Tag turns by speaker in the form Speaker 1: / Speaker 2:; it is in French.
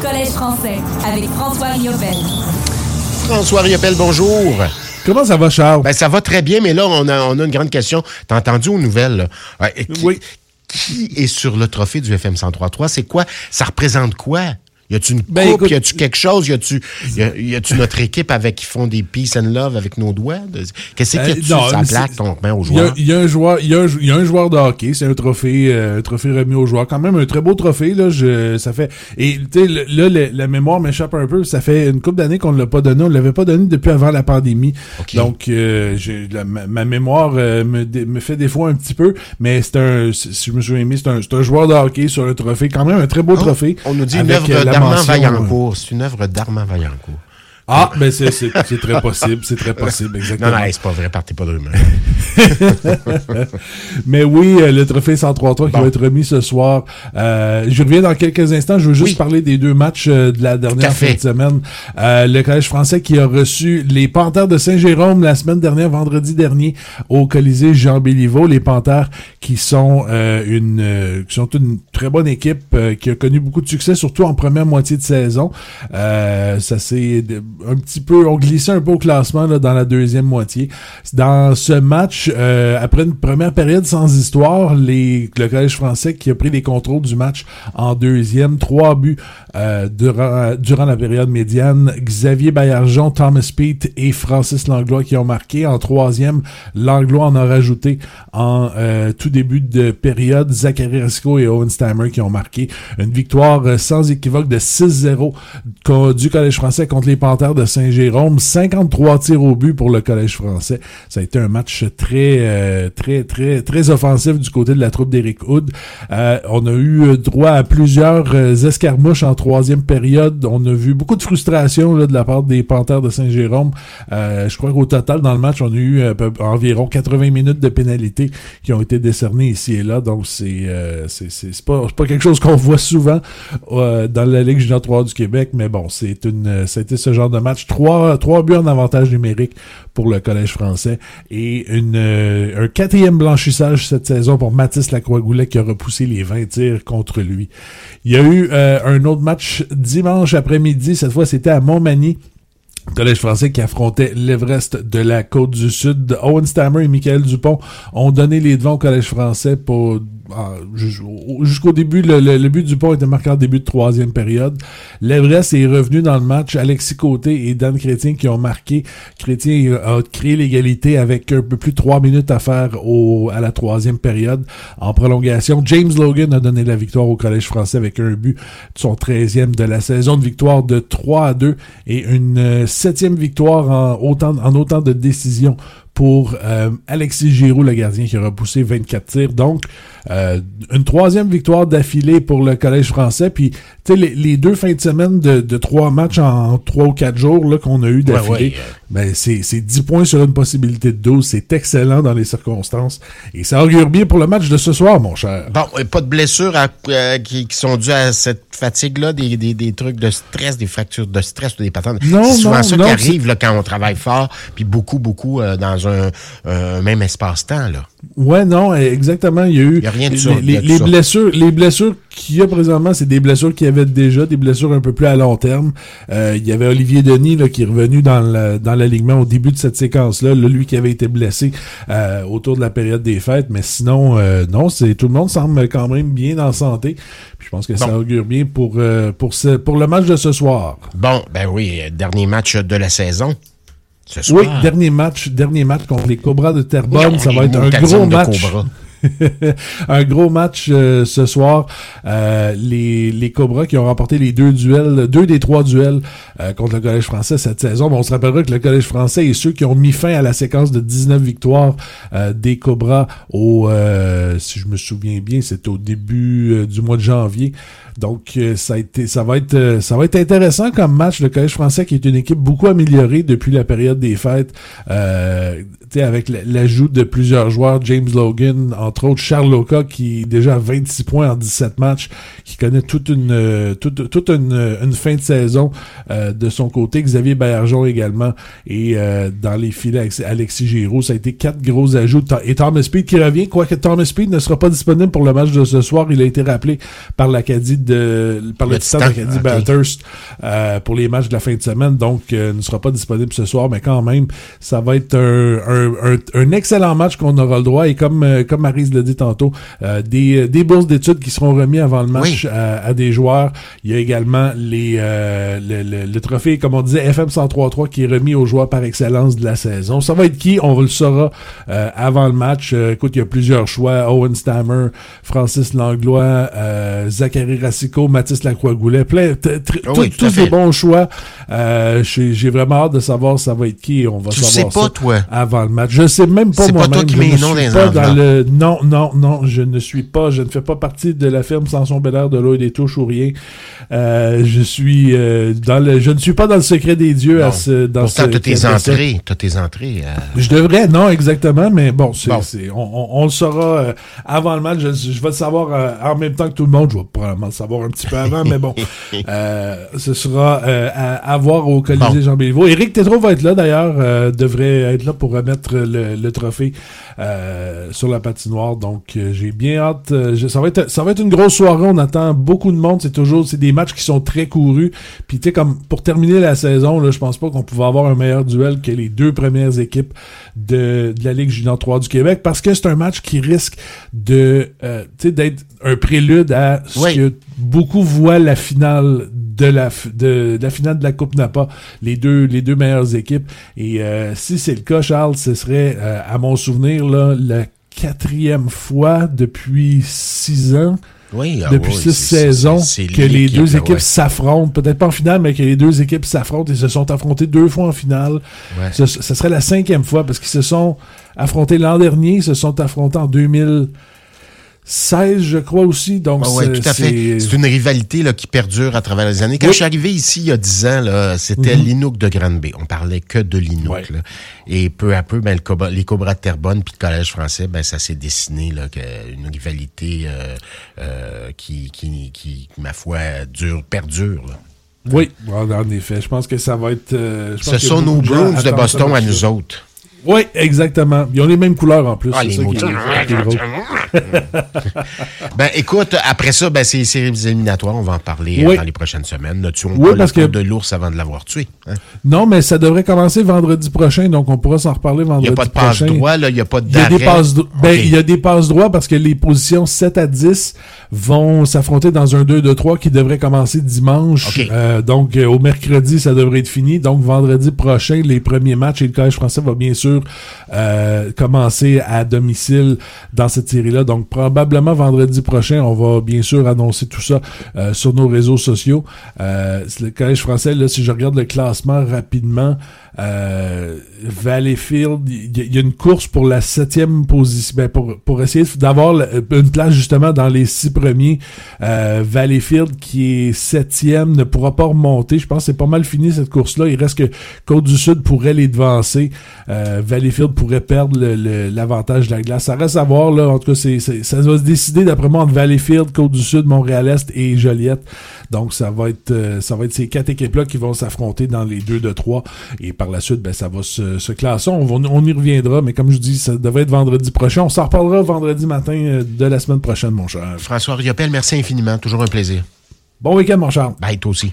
Speaker 1: Collège français avec François Riopel.
Speaker 2: François Riopel, bonjour.
Speaker 3: Comment ça va, Charles?
Speaker 2: Ben, ça va très bien, mais là, on a, on a une grande question. T'as entendu aux nouvelles? là? Qui,
Speaker 3: Oui.
Speaker 2: Qui est sur le trophée du FM 103.3? C'est quoi? Ça représente quoi? Y a-tu une
Speaker 3: Ben,
Speaker 2: coupe?
Speaker 3: écoute-
Speaker 2: y a-tu quelque chose? Y a-tu, y notre équipe avec qui font des peace and love avec nos doigts? Qu'est-ce a
Speaker 3: Euh,
Speaker 2: dessus?
Speaker 3: non,
Speaker 2: Ça plaque ton main aux
Speaker 3: Il y, a,
Speaker 2: joueurs?
Speaker 3: il y a un joueur, il y a un, il y a un joueur de hockey, c'est un trophée, euh, un trophée remis aux joueurs. Quand même un très beau trophée là. Je, ça fait et tu sais là la mémoire m'échappe un peu. Ça fait une couple d'années qu'on ne l'a pas donné. On l'avait pas donné depuis avant la pandémie. Donc euh, la- ma, ma mémoire euh, me, dé- me fait défaut un petit peu. Mais c'est un, si je me souviens bien, c'est un, joueur de hockey sur le trophée. Quand même un très beau
Speaker 2: Oh,
Speaker 3: trophée.
Speaker 2: On nous dit
Speaker 3: avec,
Speaker 2: d'Armand Vaillancourt. C'est une œuvre d'Armand Vaillancourt.
Speaker 3: Ah, ben c'est très possible, c'est très possible, exactement.
Speaker 2: Non, non, c'est pas vrai, partez pas de rumeur.
Speaker 3: Mais oui, euh, le trophée 103 qui va être remis ce soir. Euh, je reviens dans quelques instants. Je veux juste
Speaker 2: Oui.
Speaker 3: parler des deux matchs euh, de la dernière fin de semaine. Euh, le Collège français qui a reçu les Panthères de Saint-Jérôme la semaine dernière, vendredi dernier, au Colisée Jean Béliveau. Les Panthères qui sont euh, une euh, qui sont une très bonne équipe euh, qui a connu beaucoup de succès, surtout en première moitié de saison. Euh, ça s'est un petit peu, on glissait un peu au classement là, dans la deuxième moitié. Dans ce match, euh, après une première période sans histoire, les, le Collège français qui a pris les contrôles du match en deuxième, trois buts euh, durant, durant la période médiane. Xavier Baillargeon, Thomas Pete et Francis Langlois qui ont marqué. En troisième, Langlois en a rajouté en euh, tout début de période. Zachary Risco et Owen Stammer qui ont marqué une victoire euh, sans équivoque de 6-0 co- du Collège français contre les De Saint-Jérôme. 53 tirs au but pour le Collège français. Ça a été un match très, euh, très, très, très offensif du côté de la troupe d'Éric Hood. Euh, on a eu droit à plusieurs euh, escarmouches en troisième période. On a vu beaucoup de frustration de la part des Panthères de Saint-Jérôme. Je crois qu'au total, dans le match, on a eu environ 80 minutes de pénalité qui ont été décernées ici et là. Donc, c'est c'est pas, pas quelque chose qu'on voit souvent dans la Ligue junior 3 du Québec, mais bon, c'est une c'était ce genre de match. Trois, trois buts en avantage numérique pour le Collège français et une, euh, un quatrième blanchissage cette saison pour Mathis Lacroix-Goulet qui a repoussé les 20 tirs contre lui. Il y a eu euh, un autre match dimanche après-midi. Cette fois, c'était à Montmagny. Collège français qui affrontait l'Everest de la côte du Sud. Owen Stammer et Michael Dupont ont donné les devants au Collège français pour ah, ju- jusqu'au début. Le, but du Dupont était marqué en début de troisième période. L'Everest est revenu dans le match. Alexis Côté et Dan Chrétien qui ont marqué. Chrétien a créé l'égalité avec un peu plus de trois minutes à faire au, à la troisième période. En prolongation, James Logan a donné la victoire au Collège français avec un but de son 13e de la saison de victoire de 3 à 2 et une euh, septième victoire en autant, en autant de décisions pour euh, Alexis Giroux, le gardien qui a repoussé 24 tirs. Donc, euh, une troisième victoire d'affilée pour le Collège français. Puis, tu sais, les, les deux fins de semaine de, de trois matchs en trois ou quatre jours là, qu'on a eu d'affilée,
Speaker 2: ouais,
Speaker 3: ben, c'est, c'est 10 points sur une possibilité de 12. C'est excellent dans les circonstances. Et ça augure bien pour le match de ce soir, mon cher.
Speaker 2: Bon, pas de blessures à- euh, qui, qui sont dues à cette fatigue-là, des, des, des trucs de stress, des fractures de stress ou des patentes.
Speaker 3: Non,
Speaker 2: c'est souvent
Speaker 3: non,
Speaker 2: ça
Speaker 3: non,
Speaker 2: qui arrive là, quand on travaille fort, puis beaucoup, beaucoup euh, dans un euh, même espace-temps. là.
Speaker 3: Ouais, non, exactement. Il y a eu
Speaker 2: y a rien de
Speaker 3: les,
Speaker 2: ça,
Speaker 3: les- blessures. Les blessures qu'il y a présentement, c'est des blessures qu'il y avait déjà, des blessures un peu plus à long terme. Euh, il y avait Olivier Denis là, qui est revenu dans le- dans l'alignement au début de cette séquence-là. Là, lui qui avait été blessé euh, autour de la période des fêtes, mais sinon, euh, non, c'est tout le monde semble quand même bien en santé. Puis je pense que ça augure bien pour euh, pour ce, pour le match de ce soir.
Speaker 2: Bon, ben oui, dernier match de la saison. Ce soir.
Speaker 3: Oui, dernier match, dernier match contre les Cobras de Terrebonne. Ça va être un gros match. un gros match euh, ce soir. Euh, les, les Cobras qui ont remporté les deux duels, deux des trois duels euh, contre le Collège français cette saison. Bon, on se rappellera que le Collège français est ceux qui ont mis fin à la séquence de 19 victoires euh, des Cobras au, euh, si je me souviens bien, c'est au début euh, du mois de janvier. Donc ça a été, ça va être, ça va être intéressant comme match. Le Collège français qui est une équipe beaucoup améliorée depuis la période des fêtes, avec l'ajout de plusieurs joueurs, James Logan en entre autres Charles Loca, qui est déjà à 26 points en 17 matchs, qui connaît toute une euh, toute, toute une, une, fin de saison euh, de son côté. Xavier Bergeron également. Et euh, dans les filets, Alexis Giroux, ça a été quatre gros ajouts. Et Thomas Speed qui revient, quoique Thomas Speed ne sera pas disponible pour le match de ce soir. Il a été rappelé par l'Acadie de par le, Titan d'Acadie Bathurst pour les matchs de la fin de semaine. Donc, ne sera pas disponible ce soir, mais quand même, ça va être un, un, un excellent match qu'on aura le droit. Et comme, comme Marise l'a dit tantôt, des, des bourses d'études qui seront remis avant le match à, des joueurs. Il y a également les, le, le, trophée, comme on disait, FM 103.3 qui est remis aux joueurs par excellence de la saison. Ça va être qui? On le saura euh, avant le match. Euh, écoute, il y a plusieurs choix. Owen Stammer, Francis Langlois, euh, Zachary Racicot, Mathis Lacroix-Goulet. Plein, ah tous des bons choix. J'ai vraiment hâte de savoir ça va être qui. On va
Speaker 2: tu
Speaker 3: savoir
Speaker 2: sais pas, toi.
Speaker 3: avant le match. Je sais même pas moi-même.
Speaker 2: C'est pas toi qui mets
Speaker 3: non
Speaker 2: dans
Speaker 3: le... Non, non, non. Je ne suis pas. Je ne fais pas partie de la firme Samson Belair de l'eau et des touches ou rien. je suis dans le... Je ne suis pas dans le secret des dieux à ce, dans
Speaker 2: Pourtant, as tes entrées. Tes entrées. Euh.
Speaker 3: Je devrais, non, exactement, mais bon, c'est, on, on, le saura euh, avant le match. Je, vais le savoir euh, en même temps que tout le monde. Je vais probablement le savoir un petit peu avant, mais bon, ce sera à, à, voir au Colisée Jean Béliveau. Éric Tétrault va être là, d'ailleurs, devrait être là pour remettre le, le trophée sur la patinoire. Donc, j'ai bien hâte. ça, va être, ça va être une grosse soirée. On attend beaucoup de monde. C'est toujours c'est des matchs qui sont très courus. Puis, tu sais, comme pour terminer la saison, là, je pense pas qu'on pouvait avoir un meilleur duel que les deux premières équipes de, la Ligue junior 3 du Québec parce que c'est un match qui risque de euh, d'être un prélude à ce que beaucoup voient la finale de la de, la finale de la Coupe Napa, les deux les deux meilleures équipes. Et euh, si c'est le cas, Charles, ce serait euh, à mon souvenir là la quatrième fois depuis six ans
Speaker 2: oui, ah
Speaker 3: depuis six saisons que les deux équipes s'affrontent, peut-être pas en finale, mais que les deux équipes s'affrontent et se sont affrontées deux fois en finale. Ce, serait la cinquième fois parce qu'ils se sont affrontés l'an dernier, ils se sont affrontés en 2000. 16, je crois aussi. Donc,
Speaker 2: ah tout à fait. C'est une rivalité là, qui perdure à travers les années. Quand je suis arrivé ici il y a 10 ans, c'était mm de Grande-Bay. On parlait que de l'Inouk. Et peu à peu, ben, le les Cobras de Terrebonne puis le Collège français, ben, ça s'est dessiné, là, une rivalité euh, euh, qui, qui, qui, ma foi, dure, perdure.
Speaker 3: Oui, en effet. Je pense que ça va être... Euh,
Speaker 2: Ce sont nos Bruins de Boston à nous autres.
Speaker 3: Oui, exactement. Ils ont les mêmes couleurs en plus. Ah, les
Speaker 2: ben, écoute, après ça, ben, c'est les séries éliminatoires. On va en parler dans les prochaines semaines. Ne tuons
Speaker 3: oui, parce
Speaker 2: que... de l'ours avant de l'avoir tué. Hein?
Speaker 3: Non, mais ça devrait commencer vendredi prochain, donc on pourra s'en reparler vendredi prochain. Il n'y a pas de passe
Speaker 2: droit, là. Il n'y a pas
Speaker 3: de Il y a des passes ben, il y a des passes droits parce que les positions 7 à 10 vont s'affronter dans un 2-2-3 qui devrait commencer dimanche. Euh, donc, euh, au mercredi, ça devrait être fini. Donc, vendredi prochain, les premiers matchs et le Collège français va bien sûr euh, commencer à domicile dans cette série-là. Donc probablement vendredi prochain, on va bien sûr annoncer tout ça euh, sur nos réseaux sociaux. Euh, le Collège français, là, si je regarde le classement rapidement, euh, Valleyfield, il y, a une course pour la septième position, ben pour, essayer d'avoir une place justement dans les six premiers. Valleyfield, qui est septième, ne pourra pas remonter. Je pense que c'est pas mal fini cette course-là. Il reste que Côte-du-Sud pourrait les devancer. Valleyfield pourrait perdre l'avantage de la glace. Ça reste à voir, là. En tout cas, c'est, ça va se décider d'après moi entre Valleyfield, Côte-du-Sud, Montréal-Est et Joliette. Donc, ça va être, euh, ça va être ces quatre équipes-là qui vont s'affronter dans les deux de trois. Et par la suite, ben, ça va se, se classer. On, on y reviendra, mais comme je dis, ça devrait être vendredi prochain. On s'en reparlera vendredi matin euh, de la semaine prochaine, mon cher.
Speaker 2: François Riopel, merci infiniment. Toujours un plaisir.
Speaker 3: Bon week-end, mon cher.
Speaker 2: Bye, toi aussi.